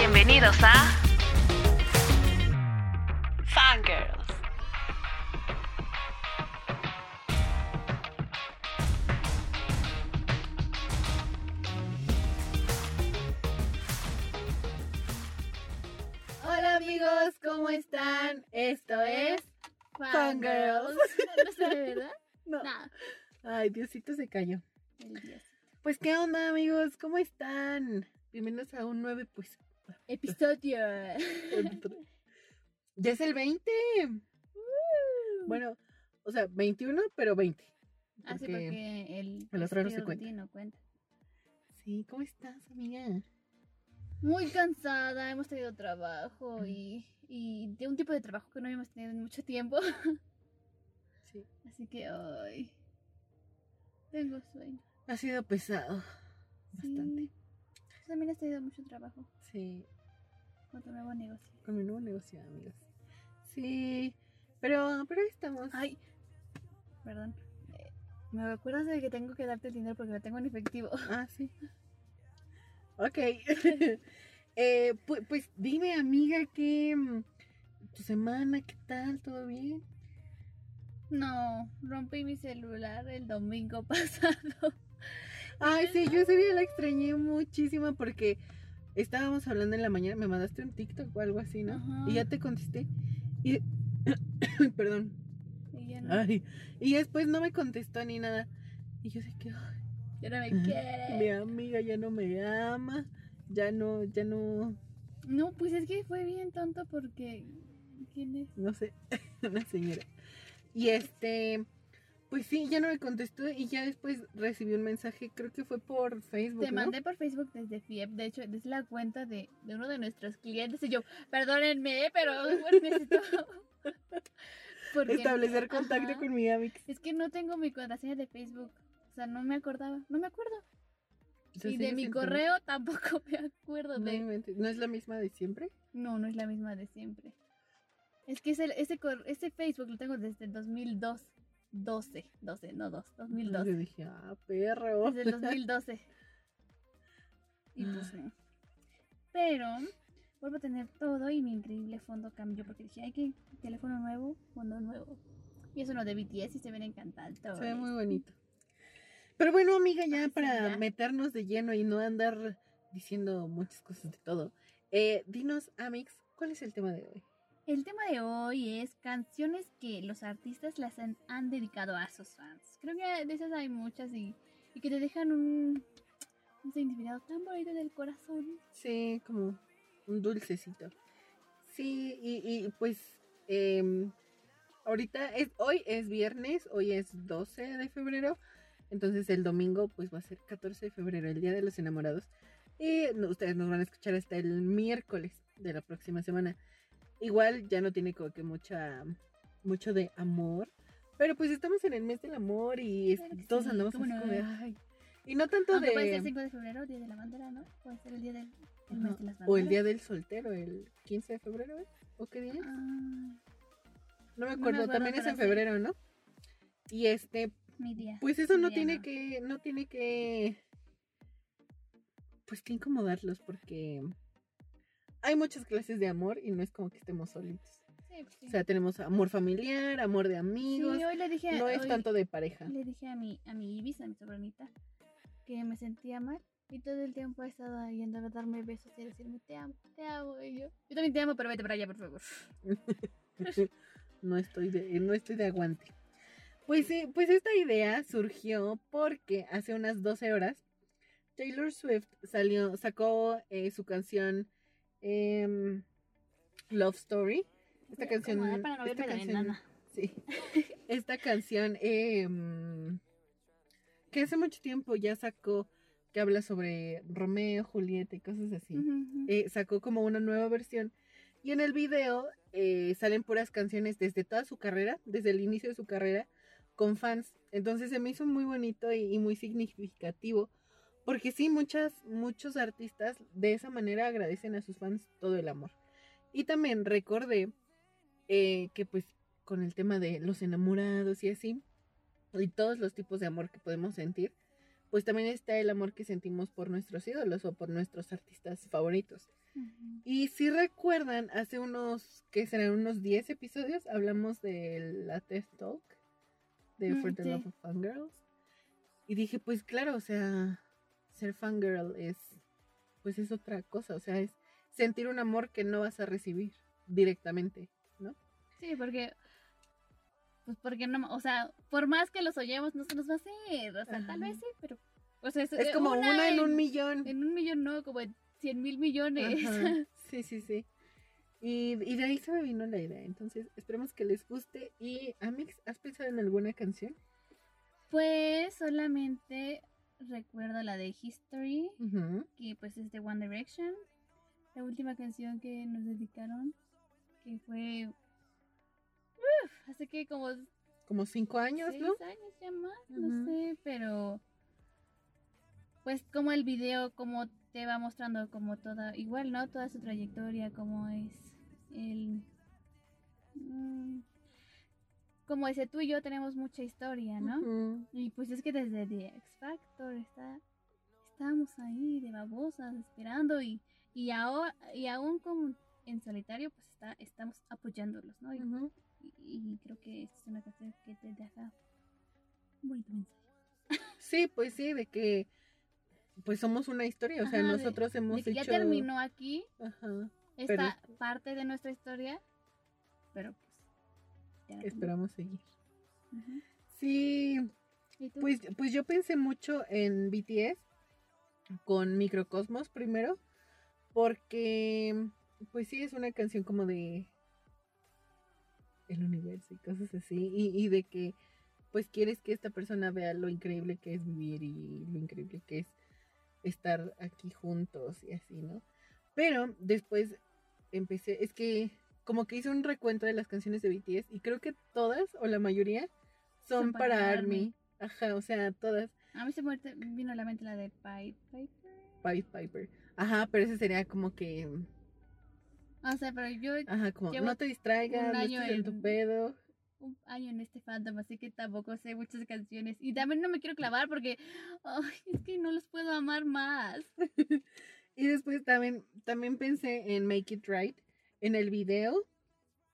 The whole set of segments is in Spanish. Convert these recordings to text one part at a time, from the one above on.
Bienvenidos a Fangirls. Hola amigos, ¿cómo están? Esto es Fangirls. No sé, ¿verdad? No. Ay, Diosito se cayó. El Dios. Pues qué onda amigos, ¿cómo están? Bienvenidos a un nuevo pues Episodio. Ya es el 20. Bueno, o sea, 21, pero 20. Ah, sí, porque- porque el, el otro no se cuenta. no cuenta. Sí, ¿cómo estás, amiga? Muy cansada, hemos tenido trabajo y, y de un tipo de trabajo que no habíamos tenido en mucho tiempo. Sí. Así que hoy tengo sueño. Ha sido pesado. Bastante. Sí. Tú también has tenido mucho trabajo Sí, con tu nuevo negocio. con mi nuevo negocio, amigos. Sí, pero, pero ahí estamos. Ay, perdón. Eh, ¿Me acuerdas de que tengo que darte el dinero porque lo tengo en efectivo? Ah, sí. Ok. eh, pu- pues, dime, amiga, que tu semana, ¿qué tal? ¿Todo bien? No, rompí mi celular el domingo pasado. Ay, sí, yo ese día la extrañé muchísimo porque estábamos hablando en la mañana, me mandaste un TikTok o algo así, ¿no? Ajá. Y ya te contesté. Y perdón. Y ya no, Ay, y después no me contestó ni nada. Y yo sé que ay, ya no me mi quiere. amiga ya no me ama, ya no, ya no, No, pues es que fue bien tonto porque. ¿Quién es? no sé, una señora. Y este, pues sí, ya no me contestó y ya después recibí un mensaje, creo que fue por Facebook. Te ¿no? mandé por Facebook desde FIEP. De hecho, es la cuenta de, de uno de nuestros clientes. Y yo, perdónenme, pero bueno, necesito. Establecer contacto Ajá. con mi Amix. Es que no tengo mi contraseña de Facebook. O sea, no me acordaba. No me acuerdo. Y de mi correo tampoco me acuerdo No, de. ¿No es la misma de siempre? No, no es la misma de siempre. Es que ese, ese, ese Facebook lo tengo desde el 2002. 12, 12, no 2, Yo 2012. dije, ah, perro. Desde el 2012. Y pues no. Pero vuelvo a tener todo y mi increíble fondo cambió porque dije, ay, que teléfono nuevo, fondo nuevo. Y es uno de BTS y se ven encantadores. Se ve muy bonito. Pero bueno, amiga, ya sí, para ya. meternos de lleno y no andar diciendo muchas cosas de todo, eh, dinos, Amix, ¿cuál es el tema de hoy? El tema de hoy es canciones que los artistas las han, dedicado a sus fans. Creo que de esas hay muchas y, que te dejan un, un tan bonito del corazón. Sí, como un dulcecito. Sí, y, pues em, ahorita es, hoy es viernes, hoy es 12 de febrero, entonces el domingo pues va a ser 14 de febrero, el Día de los Enamorados. Y ustedes nos van a escuchar hasta el miércoles de la próxima semana. Igual ya no tiene como que mucha, mucho de amor, pero pues estamos en el mes del amor y Claro todos sí, andamos así no. como de, ay. Y no tanto Aunque de... puede ser 5 de febrero, Día de la Bandera, ¿no? Puede ser el día del el mes Ajá. de las O el banderas. día del soltero, el 15 de febrero, ¿eh? ¿o qué día? es? Ah, No me me acuerdo, acuerdo, también es en sí. febrero, ¿no? Y este, mi día. pues eso mi no día tiene no. que, no tiene que, pues que incomodarlos porque hay muchas clases de amor y no es como que estemos solitos. Sí, pues sí. O sea, tenemos amor familiar, amor de amigos, Sí, hoy le dije, no es tanto de pareja. le dije a mi, a mi Ibis, a mi sobrinita, que me sentía mal. Y todo el tiempo ha estado yendo a darme besos y a decirme, te amo, te amo. Y yo, yo también te amo, pero vete para allá, por favor. no estoy de, no estoy de aguante. Pues sí, pues esta idea surgió porque hace unas 12 horas Taylor Swift salió, sacó eh, su canción em, Love Story. Esta Voy a canción, acomodar para no esta canción, sí, esta canción em, que hace mucho tiempo ya sacó, que habla sobre Romeo, Julieta y cosas así Ujú, ujú. eh, sacó como una nueva versión. Y en el video eh, salen puras canciones desde toda su carrera, desde el inicio de su carrera, con fans. Entonces se me hizo muy bonito y, y muy significativo. Porque sí, muchas, muchos artistas de esa manera agradecen a sus fans todo el amor. Y también recordé eh, que pues con el tema de los enamorados y así, y todos los tipos de amor que podemos sentir, pues también está el amor que sentimos por nuestros ídolos o por nuestros artistas favoritos. Y si recuerdan, hace unos, que serán unos 10 episodios, hablamos de la TED Talk de Mm, For the sí. Love of Fangirls. Y dije, pues claro, o sea, ser fangirl es, pues es otra cosa, o sea, es sentir un amor que no vas a recibir directamente, ¿no? Sí, porque. Pues porque no. O sea, por más que los oyemos, no se nos va a hacer. O sea, tal vez sí, pero. O sea, es, Es eh, como una, en un millón. En un millón, no, como en cien mil millones. Ajá, Sí, sí, sí. Y, y de ahí se me vino la idea. Entonces, esperemos que les guste. Y, Amix, ¿has pensado en alguna canción? Pues solamente recuerdo la de History, que pues es de One Direction. La última canción que nos dedicaron, que fue... Uf, hace que como Como cinco años, seis ¿no? años ya más, no sé, pero... Pues como el video, como te va mostrando como toda, igual, ¿no? Toda su trayectoria, como es el... mm, como ese tú y yo tenemos mucha historia, ¿no? Y pues es que desde The X Factor está, estábamos ahí de babosas esperando y, y, ahora, y aún como en solitario pues está, estamos apoyándolos, ¿no? Y, Ujú. y- y creo que esta es una canción que te deja un bonito mensaje. Sí, pues sí, de que pues somos una historia, o sea, Ajá, de- nosotros hemos De que hecho... ya terminó aquí Ajá, esta parte de nuestra historia, pero. Ya esperamos seguir. Sí, pues, pues yo pensé mucho en BTS con Microcosmos primero, porque pues sí es una canción como de el universo y cosas así, y, y de que pues quieres que esta persona vea lo increíble que es vivir y lo increíble que es estar aquí juntos y así, ¿no? Pero después empecé, es que como que hice un recuento de las canciones de BTS y creo que todas o la mayoría son, Son para para, ARMY. ARMY. Ajá, o sea, todas. A mí se me vino a la mente la de Pipe Piper. Pied Piper. Ajá, pero ese sería como que. O sea, pero yo Ajá, como no te distraigas, no estés en tu pedo. un año en este fandom, así que tampoco sé muchas canciones. Y también no me quiero clavar porque ay, es que no los puedo amar más. Y después también, también pensé en Make It Right. En el video,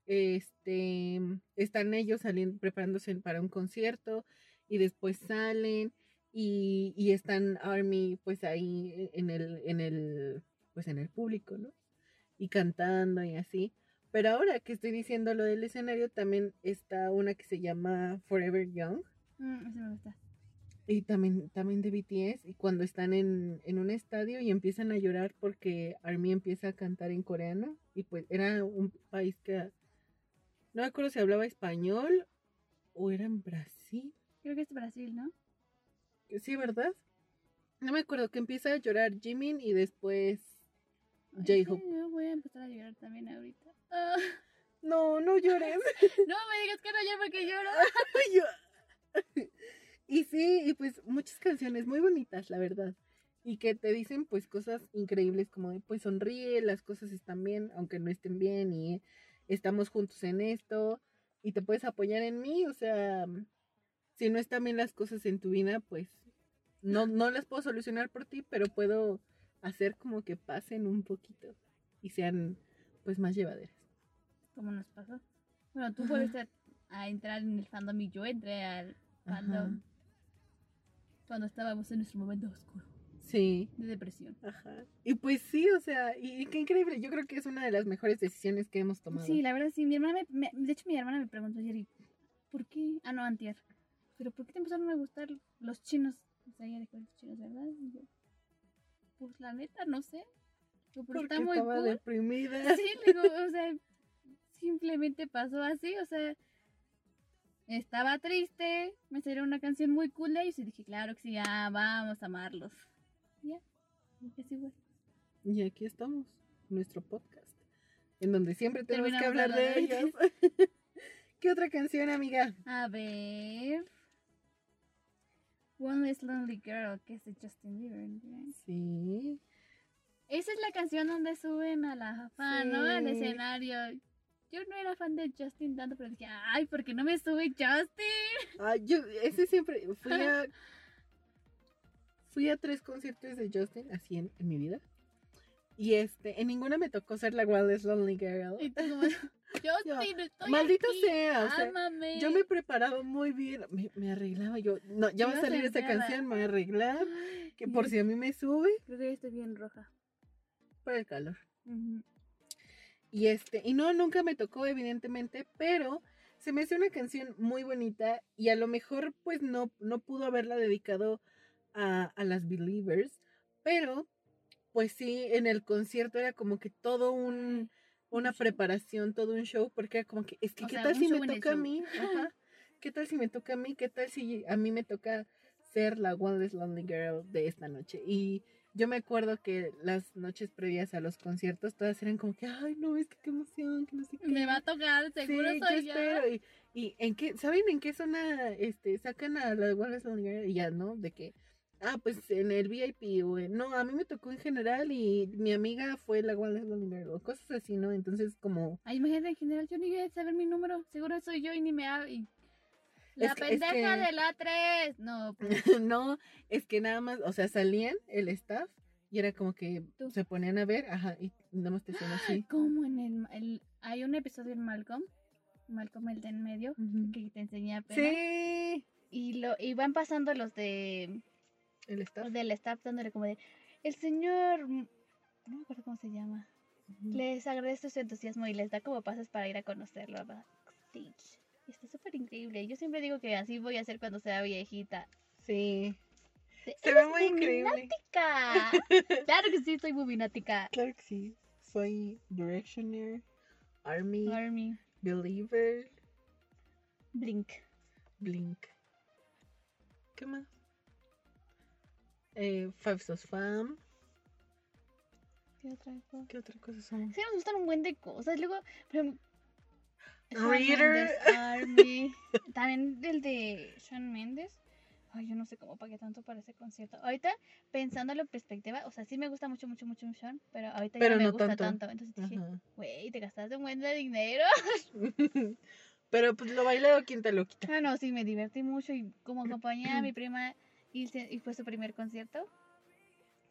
este, están ellos saliendo, preparándose para un concierto y después salen y, y están Army pues ahí en el, en el, pues en el público, ¿no? Y cantando y así. Pero ahora que estoy diciendo lo del escenario, también está una que se llama Forever Young. Mm. Y también, también de BTS, y cuando están en, en un estadio y empiezan a llorar porque Army empieza a cantar en coreano, y pues era un país que no me acuerdo si hablaba español o era en Brasil, Creo que es Brasil, ¿no? sí, ¿verdad? No me acuerdo que empieza a llorar Jimin y después J-Hope. sí, yo voy a empezar a llorar también ahorita. Ah, No, no llores. no me digas que no lloro porque lloro. Y sí, y pues muchas canciones muy bonitas, la verdad. Y que te dicen pues cosas increíbles como de, pues sonríe, las cosas están bien, aunque no estén bien y estamos juntos en esto y te puedes apoyar en mí, o sea, si no están bien las cosas en tu vida, pues no, no las puedo solucionar por ti, pero puedo hacer como que pasen un poquito y sean pues más llevaderas. ¿Cómo nos pasó? Bueno, tú volviste a, a entrar en el fandom y yo entré al fandom Ajá. Cuando estábamos en nuestro momento oscuro Sí. de depresión. Ajá. Y pues sí, o sea, y, y qué increíble. Yo creo que es una de las mejores decisiones que hemos tomado. Sí, la verdad sí. Mi hermana me, me- de hecho mi hermana me preguntó ayer, ¿y ¿por qué? Ah, no, antier. Pero ¿por qué te empezaron a gustar los chinos? O sea, ella dijo los chinos, ¿verdad? Y yo, pues la neta, no sé. Pero porque está muy estaba cool. deprimida. Sí, le digo, o sea, simplemente pasó así, o sea, estaba triste, me salió una canción muy cool de ellos y dije, claro que sí, ya, vamos a amarlos. Ya, así fue. Y aquí estamos, nuestro podcast, en donde siempre tenemos que hablar de ellos. ¿Qué otra canción, amiga? A ver. One Less Lonely Girl, que es de Justin Bieber. ¿no? Sí. Esa es la canción donde suben a la fan, ¿no? Al escenario. Yo no era fan de Justin tanto, pero dije, ay, ¿por qué no me sube Justin? Ah, yo, ese siempre, fui a, fui a tres conciertos de Justin, así en, en mi vida. Y este, en ninguna me tocó ser la Wildest Lonely Girl. Y tú no estoy maldito aquí, sea, o sea, ámame. Yo me preparaba muy bien, me, me arreglaba yo. No, ya va a salir esta enterada. canción, me voy a arreglar. Ay, Que por si a mí me sube, Creo que ya estoy bien roja. por el calor. Ujú. Y este, y no, nunca me tocó, evidentemente, pero se me hace una canción muy bonita y a lo mejor pues no, no pudo haberla dedicado a, a las Believers, pero pues sí, en el concierto era como que todo un, una preparación, todo un show, porque era como que, es que, O ¿qué sea, tal si me toca a mí? Ajá. ¿Qué tal si me toca a mí? ¿Qué tal si a mí me toca ser la One Less Lonely Girl de esta noche? Y yo me acuerdo que las noches previas a los conciertos todas eran como que, ay, no, es que qué emoción, que no sé qué. Me va a tocar, seguro sí, soy yo espero. Y, y en qué, ¿saben en qué zona este, sacan a la One Less Lonely Girl? Y ya, ¿no? De que, ah, pues en el VIP o en- no, a mí me tocó en general y mi amiga fue la Lonely Girl o cosas así, ¿no? Entonces como... Ay, imagínate, en general, yo ni voy a saber mi número. Seguro soy yo y ni me ha... y- La Es que- es pendeja que- de la 3. No, pues, no, es que nada más, o sea, salían el staff y era como que Tú. se ponían a ver, ajá, y nada más te hacían así. como en el, el- Hay un episodio en Malcolm. Malcolm, el de en medio. Ujú. Que te enseña apenas. Sí, Y, lo, y van pasando los de el staff. los del staff dándole como de el señor no me acuerdo cómo se llama Ujú. les agradece su entusiasmo y les da como pases para ir a conocerlo a backstage está súper increíble yo siempre digo que así voy a hacer cuando sea viejita Sí, se ve "Eres muy increíble. buminática". claro que sí soy buminática Claro que sí, soy Directioner, Army, Army Believer, Blink Blink. ¿Qué más? Eh, Five Sos Fam. ¿Qué otra cosa? ¿Qué otra cosa son? Sí, nos gustan un buen de cosas. Luego, por ejemplo, Reader. Army. También el de Shawn Mendes. Ay, yo no sé cómo pagué tanto para ese concierto. Ahorita, pensándolo en perspectiva, o sea, sí me gusta mucho, mucho, mucho Shawn, pero ahorita Pero ya no me gusta tanto. tanto. Entonces dije, güey, te gastaste un buen de dinero. Pero pues lo bailado, ¿quién te lo quita? Ah, no, sí, me divertí mucho y como acompañé a mi prima y fue su primer concierto.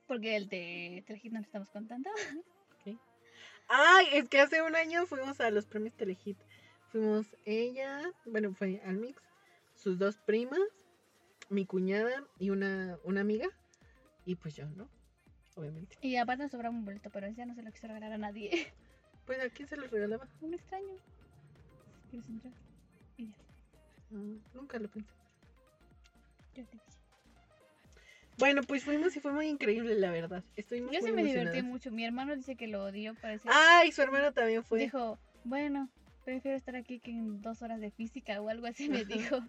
Porque el de Telehit no lo estamos contando. Ay, es que hace un año fuimos a los premios Telehit. Fuimos ella, bueno, fue Almix, sus dos primas, mi cuñada y una, una amiga. Y pues yo, ¿no? Obviamente. Y aparte nos sobraba un boleto, pero ya no se lo quiso regalar a nadie. Pues a quién se los regalaba. Un extraño. ¿Quieres entrar? Y ya, Ah, nunca lo pensé. yo te dije. Bueno, pues fuimos y fue muy increíble, la verdad. Estuvimos Yo muy sí me divertí mucho. Mi hermano dice que lo odió, parece. Ay, su hermano también fue. Dijo, bueno, prefiero estar aquí que en dos horas de física o algo así me dijo.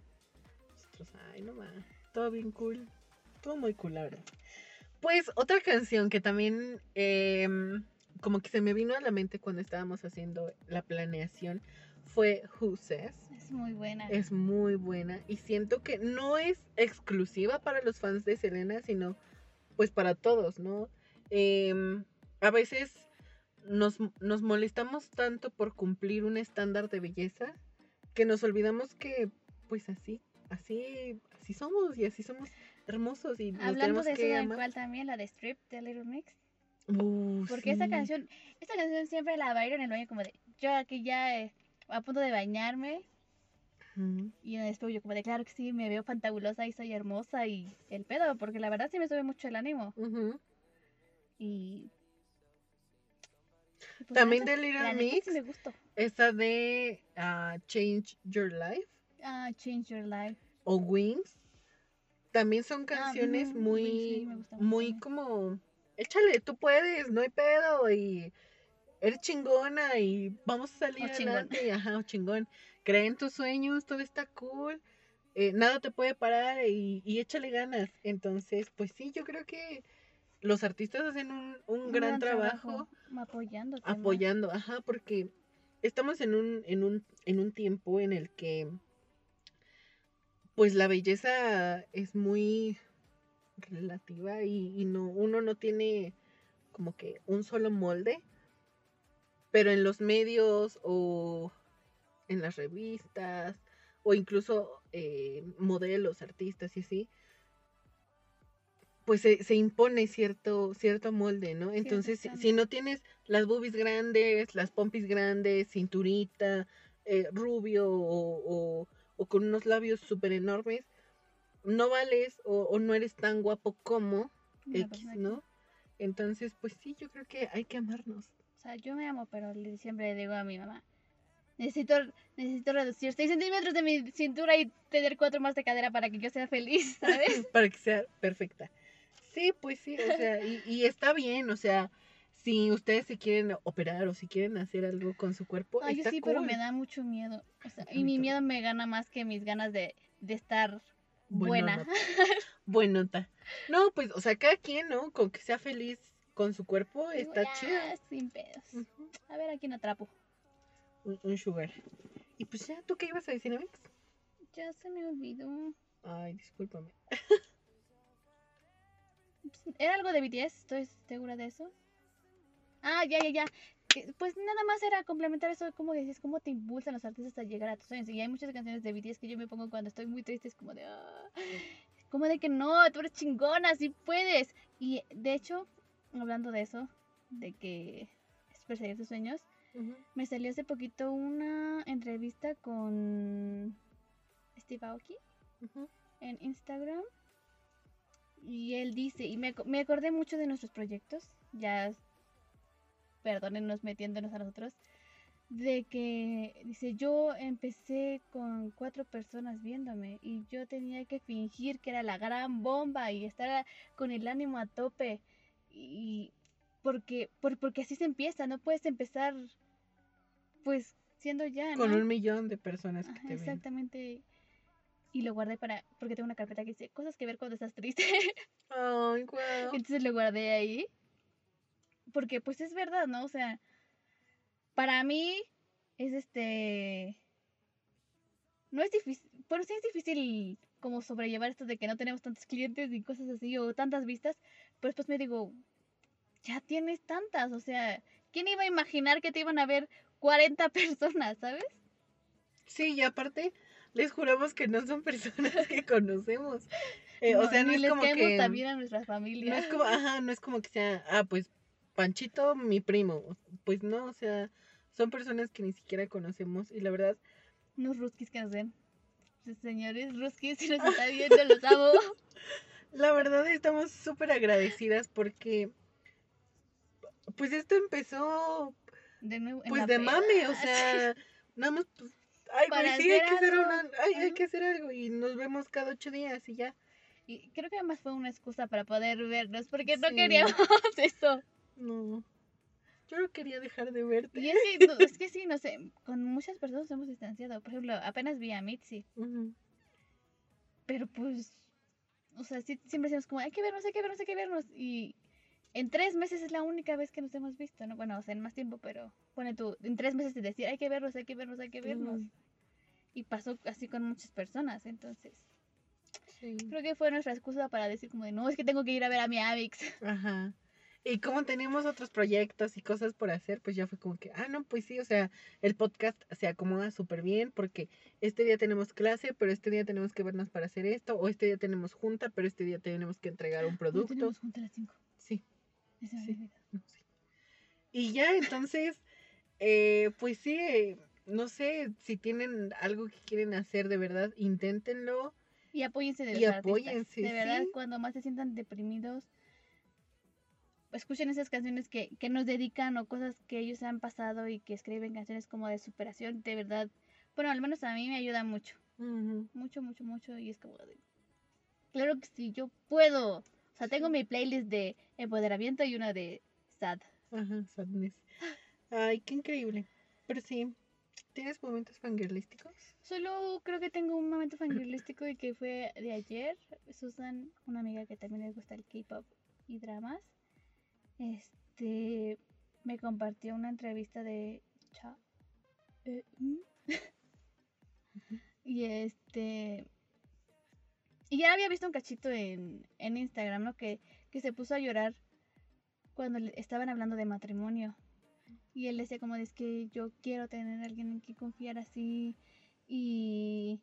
Nosotros, ay, no más. Todo bien cool. Todo muy cool, la verdad. Pues otra canción que también em, como que se me vino a la mente cuando estábamos haciendo la planeación fue Who Says. Es muy buena. Es muy buena y siento que no es exclusiva para los fans de Selena, sino pues para todos, ¿no? Em, a veces nos, nos molestamos tanto por cumplir un estándar de belleza que nos olvidamos que pues así, así, así somos y así somos hermosos y nos Hablando tenemos de eso, que ¿saben amar. cuál también? La de Strip de Little Mix. Uh, Porque esta sí. canción, esta canción siempre la bailo en el baño como de, yo aquí ya eh, a punto de bañarme y después yo como de, claro que sí, me veo fantabulosa y soy hermosa y el pedo, porque la verdad sí me sube mucho el ánimo. Ujú. Y... También neta- de Little sí Mix, gustó. esa de ah, Change Your Life. Ah, Change Your Life. o Wings también son canciones Ah, ujú, muy sí, muy también. como échale tú puedes no hay pedo y eres chingona y vamos a salir O chingón. adelante y, ajá o chingón cree en tus sueños todo está cool eh, nada te puede parar y, y échale ganas entonces pues sí yo creo que los artistas hacen un, un gran, trabajo apoyándote. más. apoyando, ajá, porque estamos en un, en un, en un tiempo en el que pues la belleza es muy relativa y, y no, uno no tiene como que un solo molde, pero en los medios o en las revistas o incluso eh, modelos, artistas y así, pues se, se impone cierto, cierto molde, ¿no? Entonces, si, no tienes las boobies grandes, las pompis grandes, cinturita, eh, rubio o, o- o con unos labios súper enormes, no vales o, o no eres tan guapo como X, persona ¿no? Entonces, pues sí, yo creo que hay que amarnos. O sea, yo me amo, pero siempre le digo a mi mamá, necesito, necesito reducir 6 centímetros de mi cintura y tener 4 más de cadera para que yo sea feliz, ¿sabes? para que sea perfecta. Sí, pues sí, o sea, y, y está bien, o sea, si ustedes se quieren operar o si quieren hacer algo con su cuerpo, Ay, yo está sí, pero cool. me da mucho miedo. O sea, y mi miedo me gana más que mis ganas de, de estar buena. Buenota. No, pues, o sea, cada quien, ¿no? Con que sea feliz con su cuerpo, está "Ya, chido. Sin pedos. A ver a quién atrapo. Un, un sugar. Y pues ya, ¿tú qué ibas a decir, Amix? Ya se me olvidó. Ay, discúlpame. Era algo de BTS, estoy segura de eso. Ah, ya, ya, ya. Que, Pues nada más era complementar eso, como dices, cómo te impulsan los artistas a llegar a tus sueños. Y hay muchas canciones de BTS que yo me pongo cuando estoy muy triste, es como de... "Ah", como de que no, tú eres chingona, sí puedes. Y de hecho, hablando de eso, de que es perseguir tus sueños, me salió hace poquito una entrevista con Steve Aoki en Instagram y él dice, y me, me acordé mucho de nuestros proyectos, ya perdónennos metiéndonos a nosotros, de que dice, yo empecé con cuatro personas viéndome y yo tenía que fingir que era la gran bomba y estar con el ánimo a tope y porque, por- porque así se empieza, no puedes empezar pues siendo ya, Con un millón de personas que Ajá, te ven. Y lo guardé para, porque tengo una carpeta que dice cosas que ver cuando estás triste. Ay, guau. Entonces lo guardé ahí. Porque pues es verdad, ¿no? O sea, para mí es este... No es difícil, bueno, sí es difícil como sobrellevar esto de que no tenemos tantos clientes y cosas así o tantas vistas, pero después me digo, ya tienes tantas, o sea, ¿quién iba a imaginar que te iban a ver 40 personas, ¿sabes? Sí, y aparte, les juramos que no son personas que conocemos. Eh, o No, sea, no ni es les como que... también a nuestras No familias. es como, ajá, no es como que sea, ah, pues Panchito, mi primo. Pues no, o sea, son personas que ni siquiera conocemos y la verdad, Unos ruskis que nos ven. Pues, Señores ruskis, si nos está viendo, los amo. la verdad estamos súper agradecidas porque, pues esto empezó, De nuevo, en pues de mame, o sea, nada más, ay, güey, Para sí, hay que hacer algo. una, ay, hay que hacer algo y nos vemos cada ocho días y ya. Y creo que además fue una excusa para poder vernos, porque no queríamos eso. No, yo no quería dejar de verte. Y es que, no, es que sí, no sé, con muchas personas nos hemos distanciado. Por ejemplo, apenas vi a Mitzi, pero pues, o sea, sí, siempre decimos como, hay que vernos, hay que vernos, hay que vernos. Y en tres meses es la única vez que nos hemos visto, ¿no? Bueno, o sea, en más tiempo, pero pone tú, en tres meses de decir, hay que vernos, hay que vernos, hay que vernos. Y pasó así con muchas personas, entonces. Sí. Creo que fue nuestra excusa para decir como de, no, es que tengo que ir a ver a mi Avix. Ajá. Y como teníamos otros proyectos y cosas por hacer, pues ya fue como que, ah, no, pues sí, o sea, el podcast se acomoda súper bien porque este día tenemos clase, pero este día tenemos que vernos para hacer esto, o este día tenemos junta, pero este día tenemos que entregar un producto. tenemos junta a las 5. Sí, Sí. no, sí. Y ya, entonces, eh, pues sí, eh, no sé, si tienen algo que quieren hacer de verdad, inténtenlo. Y apóyense de Y los artistas. apóyense, De verdad, sí. cuando más se sientan deprimidos, escuchen esas canciones que, que nos dedican o cosas que ellos han pasado y que escriben canciones como de superación. De verdad, bueno, al menos a mí me ayuda mucho. Mucho, mucho, mucho. Y es como de, claro que sí, yo puedo. O sea, tengo mi playlist de empoderamiento y una de sad. Ajá, sadness. Ay, qué increíble. Pero sí, ¿tienes momentos fangirlísticos? Solo creo que tengo un momento fangirlístico y que fue de ayer. Susan, una amiga que también le gusta el K-pop y dramas, este me compartió una entrevista de Cha. eh, y este. Y ya había visto un cachito en, en Instagram, ¿no? Que, que se puso a llorar cuando le- estaban hablando de matrimonio. Y él decía como, es que yo quiero tener a alguien en quien confiar así. Y,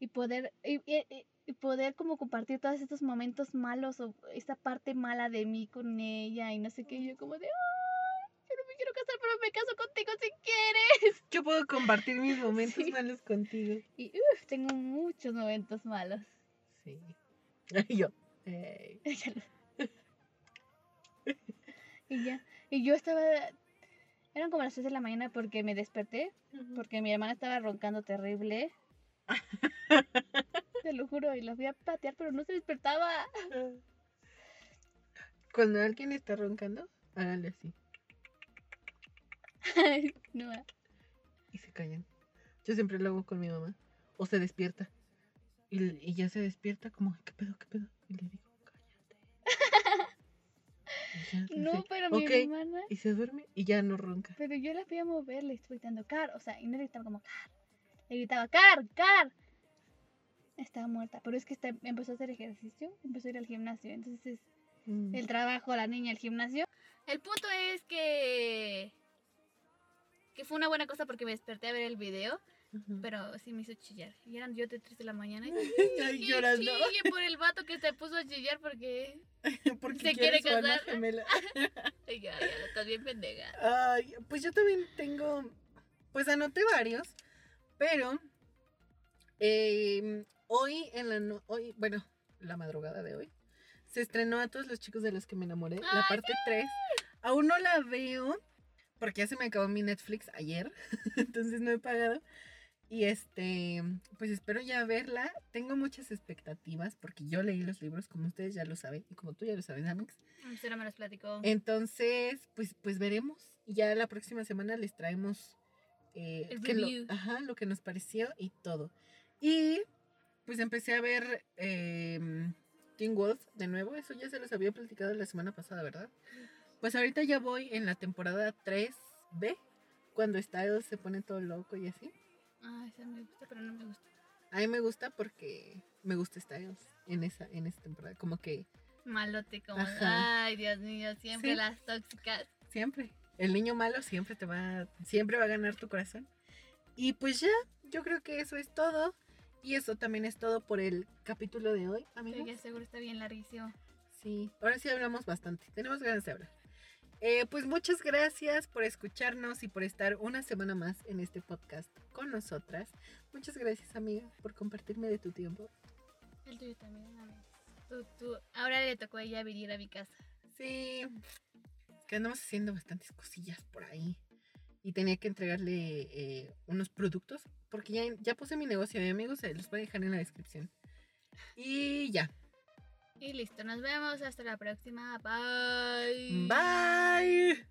y poder y, y- y poder como compartir todos estos momentos malos o esta parte mala de mí con ella y no sé qué y yo como de ay yo no me quiero casar pero me caso contigo si quieres Yo puedo compartir mis momentos Sí. malos contigo. y uf, tengo muchos momentos malos Sí. Y yo. Y ya y yo estaba eran como las 3 de la mañana porque me desperté porque mi hermana estaba roncando terrible te lo juro y la fui a patear pero no se despertaba Cuando alguien está roncando, háganle así no y se callan. Yo siempre lo hago con mi mamá. O se despierta. Y, y ya se despierta como, ¿qué pedo, qué pedo? Y le digo, No, pero mi hermana. Y se duerme y ya no ronca. Pero yo la fui a mover, le estuve gritando Car. O sea, y no le gritaba como Car. Le gritaba Car, Car. Estaba muerta. Pero es que está- empezó a hacer ejercicio, empezó a ir al gimnasio. Entonces, Mm. el trabajo, la niña, el gimnasio. El punto es que. Que fue una buena cosa porque me desperté a ver el video. Pero sí me hizo chillar. Y eran yo de 3 de la mañana. Y, llorando. chille por el vato que se puso a chillar porque. Porque se quiere casar. gemela. Ya, ya, lo estás bien pendeja. Ay, pues yo también tengo, pues anoté varios, pero eh, hoy en la, no- hoy, bueno, la madrugada de hoy, se estrenó a todos los chicos de los que me enamoré, la ¡Ay, parte 3. Aún no la veo, porque ya se me acabó mi Netflix ayer, entonces no he pagado. Y este, pues espero ya verla. Tengo muchas expectativas porque yo leí los libros, como ustedes ya lo saben, y como tú ya lo sabes, Amix. Cero me los platicó. Entonces, pues, pues veremos. Y ya la próxima semana les traemos eh, El que lo, ajá, lo que nos pareció y todo. Y pues empecé a ver eh, Teen Wolf de nuevo. Eso ya se los había platicado la semana pasada, ¿verdad? Pues ahorita ya voy en la temporada 3B, cuando Styles se pone todo loco y así. Ah, esa me gusta, pero no me gusta. A mí me gusta porque me gusta Styles en esa, en esa temporada. Como que Malote como. Ajá. Ay, Dios mío, siempre Sí. las tóxicas. Siempre. El niño malo siempre te va, siempre va a ganar tu corazón. Y pues ya, yo creo que eso es todo. Y eso también es todo por el capítulo de hoy, amigos. ya seguro está bien larguísimo. Sí, ahora sí hablamos bastante. Tenemos ganas de hablar. Eh, pues muchas gracias por escucharnos y por estar una semana más en este podcast con nosotras. Muchas gracias, amiga, por compartirme de tu tiempo. El tuyo también, a ver. Tú, tú. Ahora le tocó a ella venir a mi casa. Sí, es que andamos haciendo bastantes cosillas por ahí. Y tenía que entregarle eh, unos productos. Porque ya, ya puse mi negocio de amigos, se los voy a dejar en la descripción. Y ya. Y listo, nos vemos hasta la próxima. Bye. Bye.